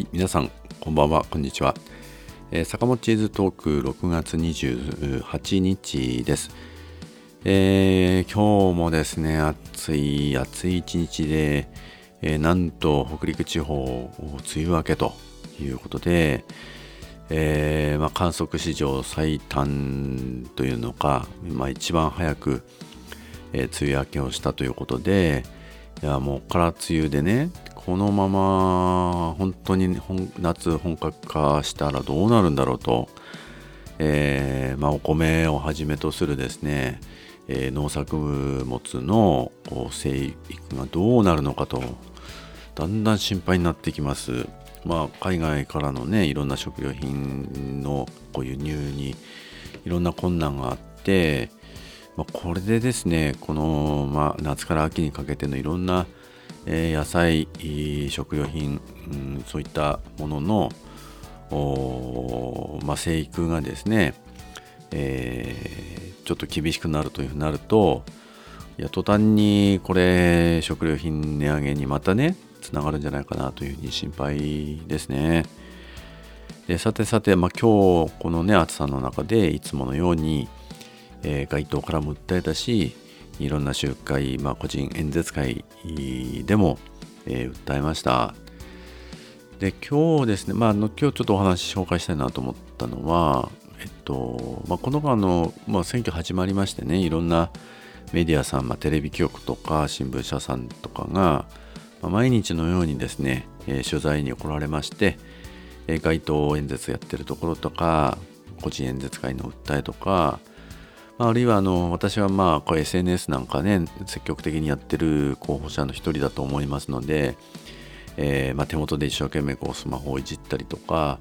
はい皆さんこんばんは。こんにちは、えー、坂本チーズトーク6月28日です、えー、今日もですね暑い暑い一日で、えー、なんと北陸地方梅雨明けということで、えーまあ、観測史上最短というのか、まあ、一番早く、えー、梅雨明けをしたということでいやもうから梅雨でねこのまま本当に夏本格化したらどうなるんだろうと、えー、まあ、お米をはじめとするですね、えー、農作物の生育がどうなるのかとだんだん心配になってきます。まあ、海外からのねいろんな食料品のこう輸入にいろんな困難があって、まあ、これでですねこの、まあ、夏から秋にかけてのいろんなえ、野菜食料品、うん、そういったもののまあ、生育がですね、えー、ちょっと厳しくなるというふうになるといや途端にこれ食料品値上げにまたねつながるんじゃないかなというふうに心配ですね。でさてさて、まあ、今日このね暑さの中でいつものように、えー、街頭からも訴えたしいろんな集会、まあ、個人演説会でも、えー、訴えました。で今日ですね、まあ、の今日ちょっとお話紹介したいなと思ったのは、えっとまあ、この間の、まあ、選挙始まりましてねいろんなメディアさん、まあ、テレビ局とか新聞社さんとかが、まあ、毎日のようにですね、えー、取材に来られまして、えー、街頭演説やってるところとか個人演説会の訴えとかあるいはあの私はまあこれ SNS なんかね積極的にやってる候補者の一人だと思いますので、えー、まあ、手元で一生懸命こうスマホをいじったりとか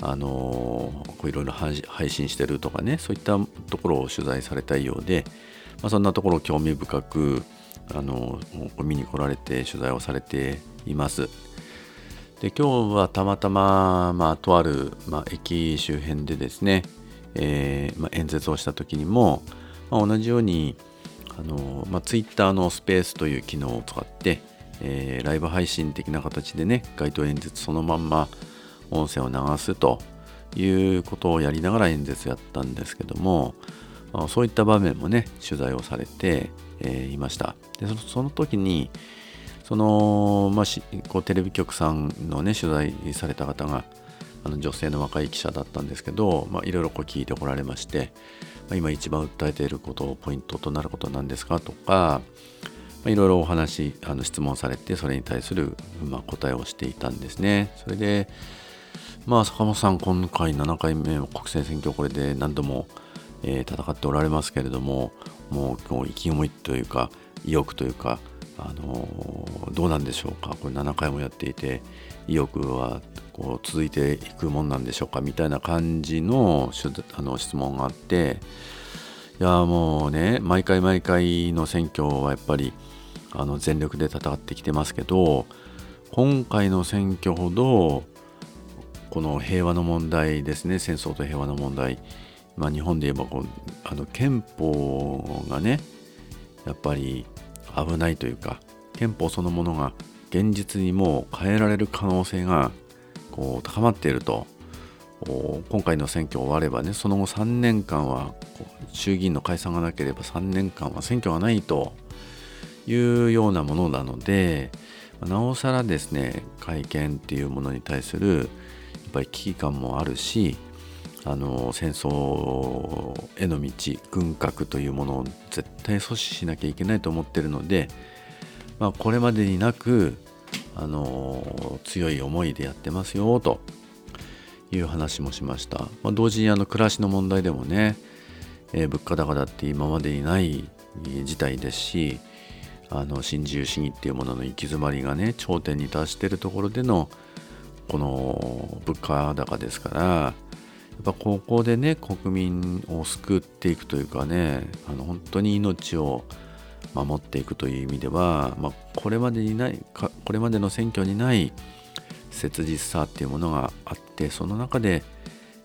あのいろいろ配信してるとかねそういったところを取材されたいようで、まあ、そんなところを興味深くあの見に来られて取材をされています。で今日はたまたま、まあ、とある、まあ、駅周辺でですねえー、まあ、演説をした時にも、まあ、同じようにあの、まあ、Twitter のスペースという機能を使って、えー、ライブ配信的な形でね街頭演説そのまんま音声を流すということをやりながら演説やったんですけども、そういった場面もね取材をされて、えー、いました。でその時にその、まあ、こうテレビ局さんのね取材された方があの女性の若い記者だったんですけど、いろいろ聞いてこられまして、まあ、今一番訴えていることをポイントとなることは何ですかとか、いろいろお話あの質問されてそれに対する、まあ、答えをしていたんですね。それでまあ坂本さん今回7回目の国政選挙これで何度も、えー、戦っておられますけれどももうもう意気込みというか意欲というかあのどうなんでしょうか？これ7回もやっていて意欲はこう続いていくもんなんでしょうか？みたいな感じのあの質問があっていやもうね毎回毎回の選挙はやっぱりあの全力で戦ってきてますけど今回の選挙ほどこの平和の問題ですね戦争と平和の問題、まあ、日本で言えばこうあの憲法がねやっぱり危ないというか憲法そのものが現実にもう変えられる可能性がこう高まっていると。今回の選挙終わればねその後3年間は衆議院の解散がなければ3年間は選挙がないと。いうようなものなのでなおさらですね会見っていうものに対するやっぱり危機感もあるしあの戦争への道軍拡というものを絶対阻止しなきゃいけないと思ってるので、まあ、これまでになくあの強い思いでやってますよという話もしました、まあ、同時にあの暮らしの問題でもね、えー、物価高だって今までにない事態ですしあの新自由主義っていうものの行き詰まりがね頂点に達してるところでのこの物価高ですからやっぱここでね国民を救っていくというかねあの本当に命を守っていくという意味では、まあ、これまでにないこれまでの選挙にない切実さっていうものがあってその中で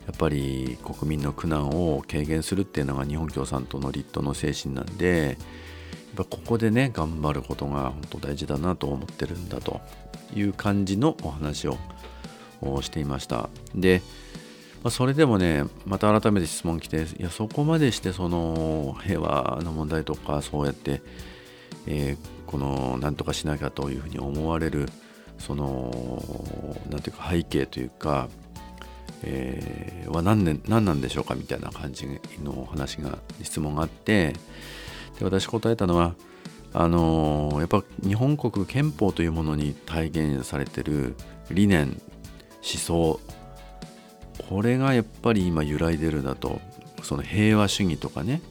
やっぱり国民の苦難を軽減するっていうのが日本共産党の立党の精神なんでやっぱここでね頑張ることが本当大事だなと思ってるんだという感じのお話ををしていました。で、まあ、それでもねまた改めて質問来ていやそこまでしてその平和の問題とかそうやって、えー、この何とかしなきゃというふうに思われるその何ていうか背景というか、えー、は何年何なんでしょうかみたいな感じの話が質問があってで私答えたのはあのー、やっぱ日本国憲法というものに体現されてる理念思想これがやっぱり今揺らいでるだと。その平和主義とかね。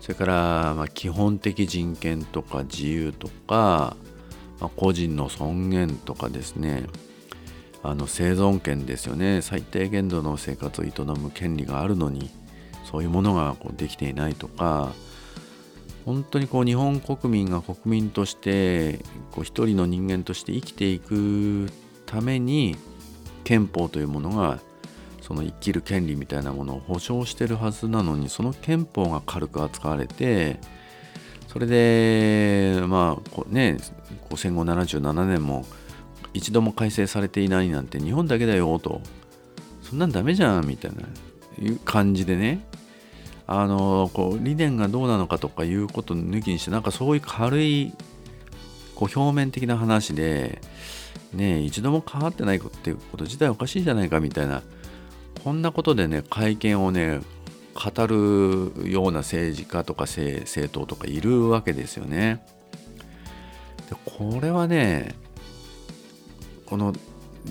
それからま基本的人権とか自由とか、ま、個人の尊厳とかですね。あの生存権ですよね。最低限度の生活を営む権利があるのにそういうものがこうできていないとか。本当にこう日本国民が国民としてこう一人の人間として生きていくために憲法というものがその生きる権利みたいなものを保障してるはずなのにその憲法が軽く扱われてそれでまあね戦後77年も一度も改正されていないなんて日本だけだよと。そんなんダメじゃんみたいな感じでね。あのこう理念がどうなのかとかいうこと抜きにしてなんかそういう軽いこう表面的な話でね一度も変わってないっていうこと自体おかしいじゃないかみたいなこんなことでね会見をね語るような政治家とか政党とかいるわけですよね。でこれはねこの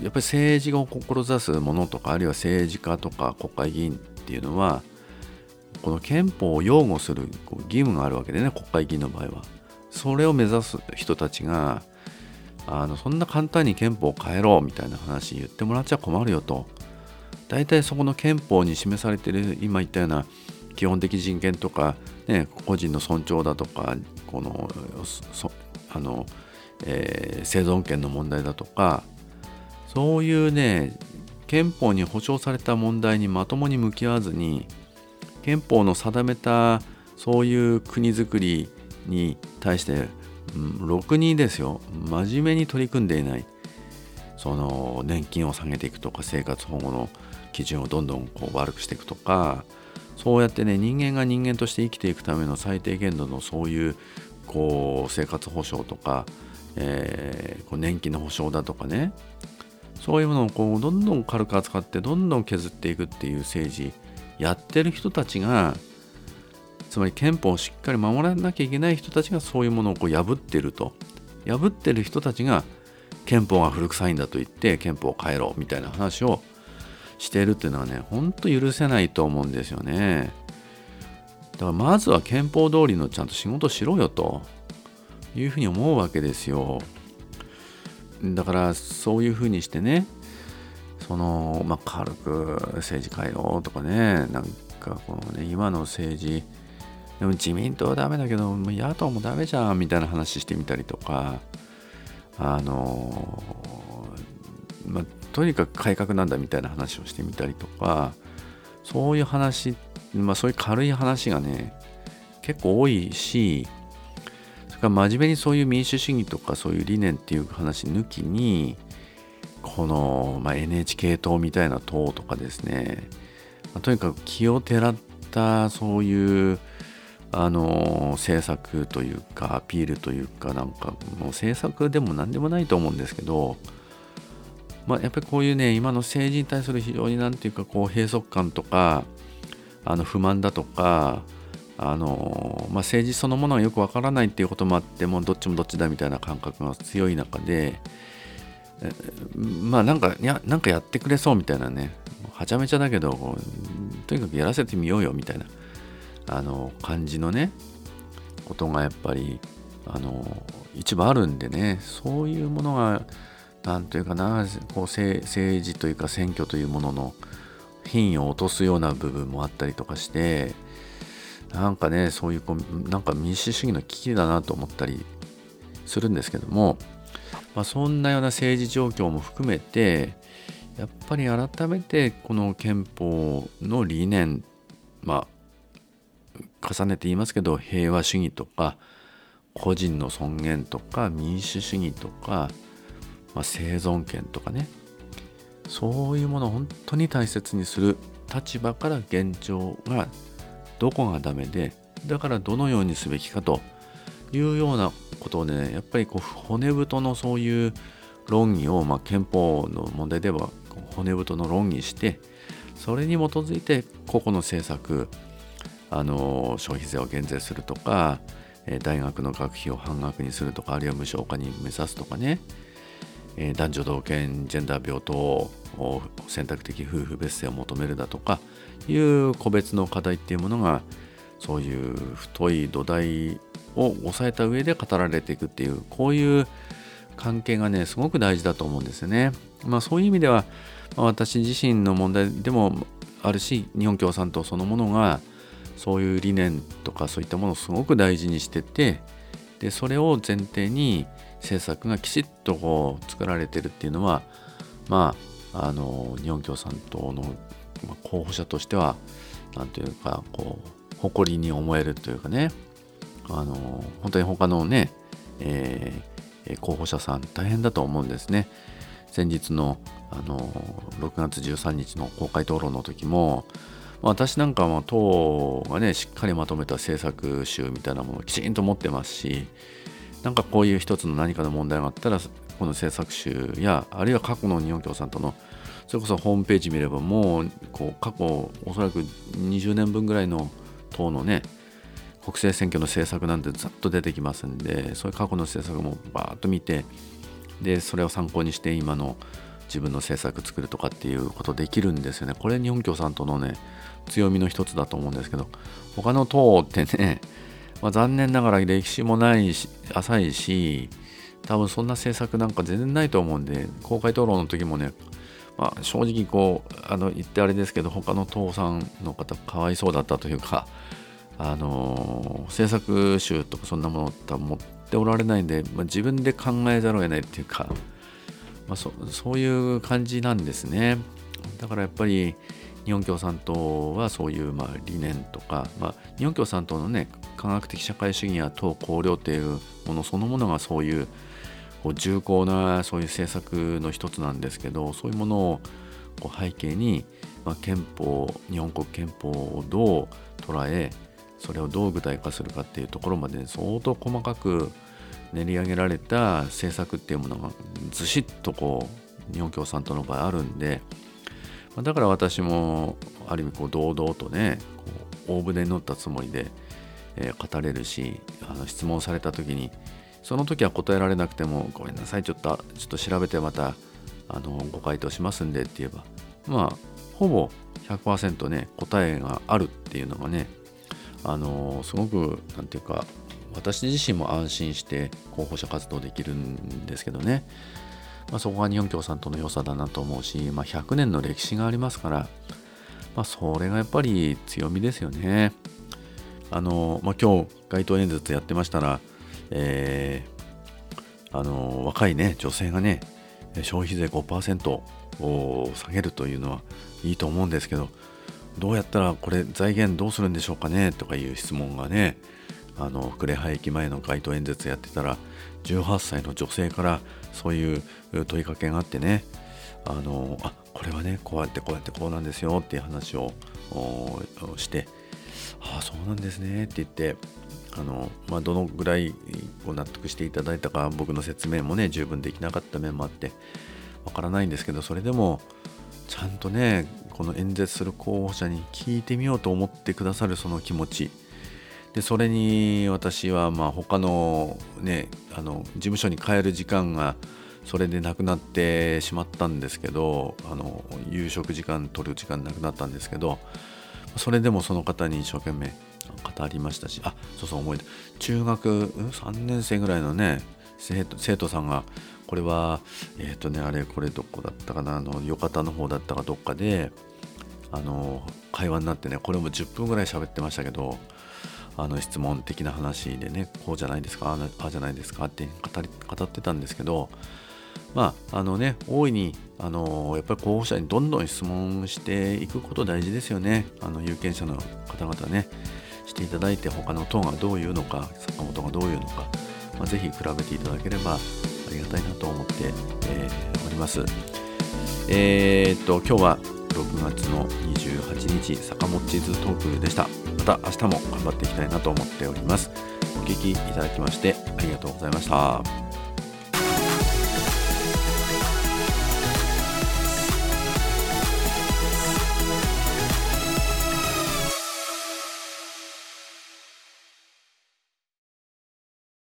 やっぱり政治を志すものとかあるいは政治家とか国会議員っていうのはこの憲法を擁護する義務があるわけでね国会議員の場合はそれを目指す人たちがあのそんな簡単に憲法を変えろみたいな話言ってもらっちゃ困るよと大体そこの憲法に示されている今言ったような基本的人権とか、ね、個人の尊重だとかこのあの、えー、生存権の問題だとかそういうね憲法に保障された問題にまともに向き合わずに憲法の定めたそういう国づくりに対して、うん、ろくにですよ真面目に取り組んでいない。その年金を下げていくとか生活保護の基準をどんどんこう悪くしていくとかそうやってね人間が人間として生きていくための最低限度のそういうこう生活保障とか、えー、こう年金の保障だとかね。そういうものをこうどんどん軽く扱ってどんどん削っていくっていう政治やってる人たちがつまり憲法をしっかり守らなきゃいけない人たちがそういうものをこう破ってると。破ってる人たちが憲法が古臭いんだと言って憲法を変えろみたいな話をしているっていうのはねほんと許せないと思うんですよね。だからまずは憲法通りのちゃんと仕事しろよというふうに思うわけですよ。だからそういうふうにしてねその、まあ、軽く政治変えようとかねなんかこのね今の政治でも自民党はダメだけど野党もダメじゃんみたいな話してみたりとかあのま、とにかく改革なんだみたいな話をしてみたりとかそういう話、まあ、そういう軽い話がね結構多いしそれから真面目にそういう民主主義とかそういう理念っていう話抜きにこの、まあ、NHK 党みたいな党とかですね、まあ、とにかく気をてらったそういうあの政策というかアピールというかなんかもう政策でも何でもないと思うんですけど、まあ、やっぱりこういうね今の政治に対する非常になんていうかこう閉塞感とかあの不満だとかあの、まあ、政治そのものがよくわからないっていうこともあってもうどっちもどっちだみたいな感覚が強い中でまあなんかやなんかやってくれそうみたいなねはちゃめちゃだけどとにかくやらせてみようよみたいな。あの感じのねことがやっぱりあの一部あるんでねそういうものが何というかなこう政治というか選挙というものの品位を落とすような部分もあったりとかしてなんかねそういうこうなんか民主主義の危機だなと思ったりするんですけどもまあ、そんなような政治状況も含めてやっぱり改めてこの憲法の理念まあ重ねて言いますけど平和主義とか個人の尊厳とか民主主義とか、まあ、生存権とかね。そういうものを本当に大切にする立場から現状がどこがダメでだからどのようにすべきかというようなことをねやっぱりこう骨太のそういう論議を、まあ、憲法の問題では骨太の論議してそれに基づいて個々の政策あの消費税を減税するとか大学の学費を半額にするとかあるいは無償化に目指すとかね男女同権ジェンダー平等選択的夫婦別姓を求めるだとかいう個別の課題っていうものがそういう太い土台を抑えた上で語られていくっていうこういう関係がねすごく大事だと思うんですよね。まあそういう意味では、私自身の問題でもあるし日本共産党そのものがそういう理念とかそういったものをすごく大事にしててでそれを前提に政策がきちっとこう作られてるっていうのはまああの日本共産党の候補者としては何というかこう誇りに思えるというかねあの本当に他のね、えー、候補者さん大変だと思うんですね。先日のあの6月13日の公開討論の時も私なんかは党がねしっかりまとめた政策集みたいなものをきちんと持ってますしなんかこういう一つの何かの問題があったらこの政策集やあるいは過去の日本共産党のそれこそホームページ見ればもうこう過去おそらく20年分ぐらいの党のね国政選挙の政策なんてざっと出てきますんでそういう過去の政策もバーッと見てでそれを参考にして今の自分の政策作るとかっていうことできるんですよね。これ日本共産党のね強みの一つだと思うんですけど他の党ってね、まあ、残念ながら歴史もないし浅いし多分そんな政策なんか全然ないと思うんで公開討論の時もねまあ、正直こうあの言ってあれですけど他の党さんの方かわいそうだったというか あの制作集とかそんなものって持っておられないんで、まあ、自分で考えざるを得ないっていうか、まあそ、そういう感じなんですね。だからやっぱり日本共産党はそういうまあ理念とか、まあ、日本共産党のね科学的社会主義や党綱領っていうものそのものがそういうこう重厚なそういう政策の一つなんですけどそういうものをこう背景に、まあ、憲法日本国憲法をどう捉えそれをどう具体化するかっていうところまで相当細かく練り上げられた政策っていうものがずしっとこう日本共産党の場合あるんでだから私もある意味こう堂々とねこう大船に乗ったつもりで、語れるしあの質問された時にその時は答えられなくてもごめんなさいちょっとちょっと調べてまたあのご回答しますんでって言えばまあほぼ100%ね答えがあるっていうのがねあのすごく何て言うか私自身も安心して候補者活動できるんですけどね、まあ、そこが日本共産党の良さだなと思うし、まあ、100年の歴史がありますから、まあ、それがやっぱり強みですよね。あの、まあ、今日街頭演説やってましたら、えー、あの若いね女性がね消費税5%を下げるというのはいいと思うんですけどどうやったらこれ財源どうするんでしょうかねとかいう質問がねあの呉羽駅前の街頭演説やってたら18歳の女性からそういう問いかけがあってねあのあこれはねこうやってこうやってこうなんですよっていう話をしてああそうなんですねって言ってあの、まあ、どのぐらいこう納得していただいたか僕の説明もね十分できなかった面もあってわからないんですけどそれでもちゃんとねこの演説する候補者に聞いてみようと思ってくださるその気持ち。でそれに私はまあ他のねあの事務所に帰る時間がそれでなくなってしまったんですけどあの夕食時間取る時間なくなったんですけどそれでもその方に一生懸命語りましたしあそうそう思い出中学3年生ぐらいのね生徒生徒さんがこれはえっ、ー、とねあれこれどこだったかなあのよかたの方だったかどっかであの会話になってねこれも10分ぐらい喋ってましたけどあの質問的な話でねこうじゃないですかああじゃないですかって語り語ってたんですけどまああのね大いにあのやっぱり候補者にどんどん質問していくこと大事ですよねあの有権者の方々ねしていただいて他の党がどういうのか坂本がどういうのか、まあ、ぜひ比べていただければありがたいなと思って、えー、おります。えー、っと今日は6月の28日坂本チーズトークでしたた明日も頑張っていきたいなと思っております。お聴きいただきましてありがとうございました。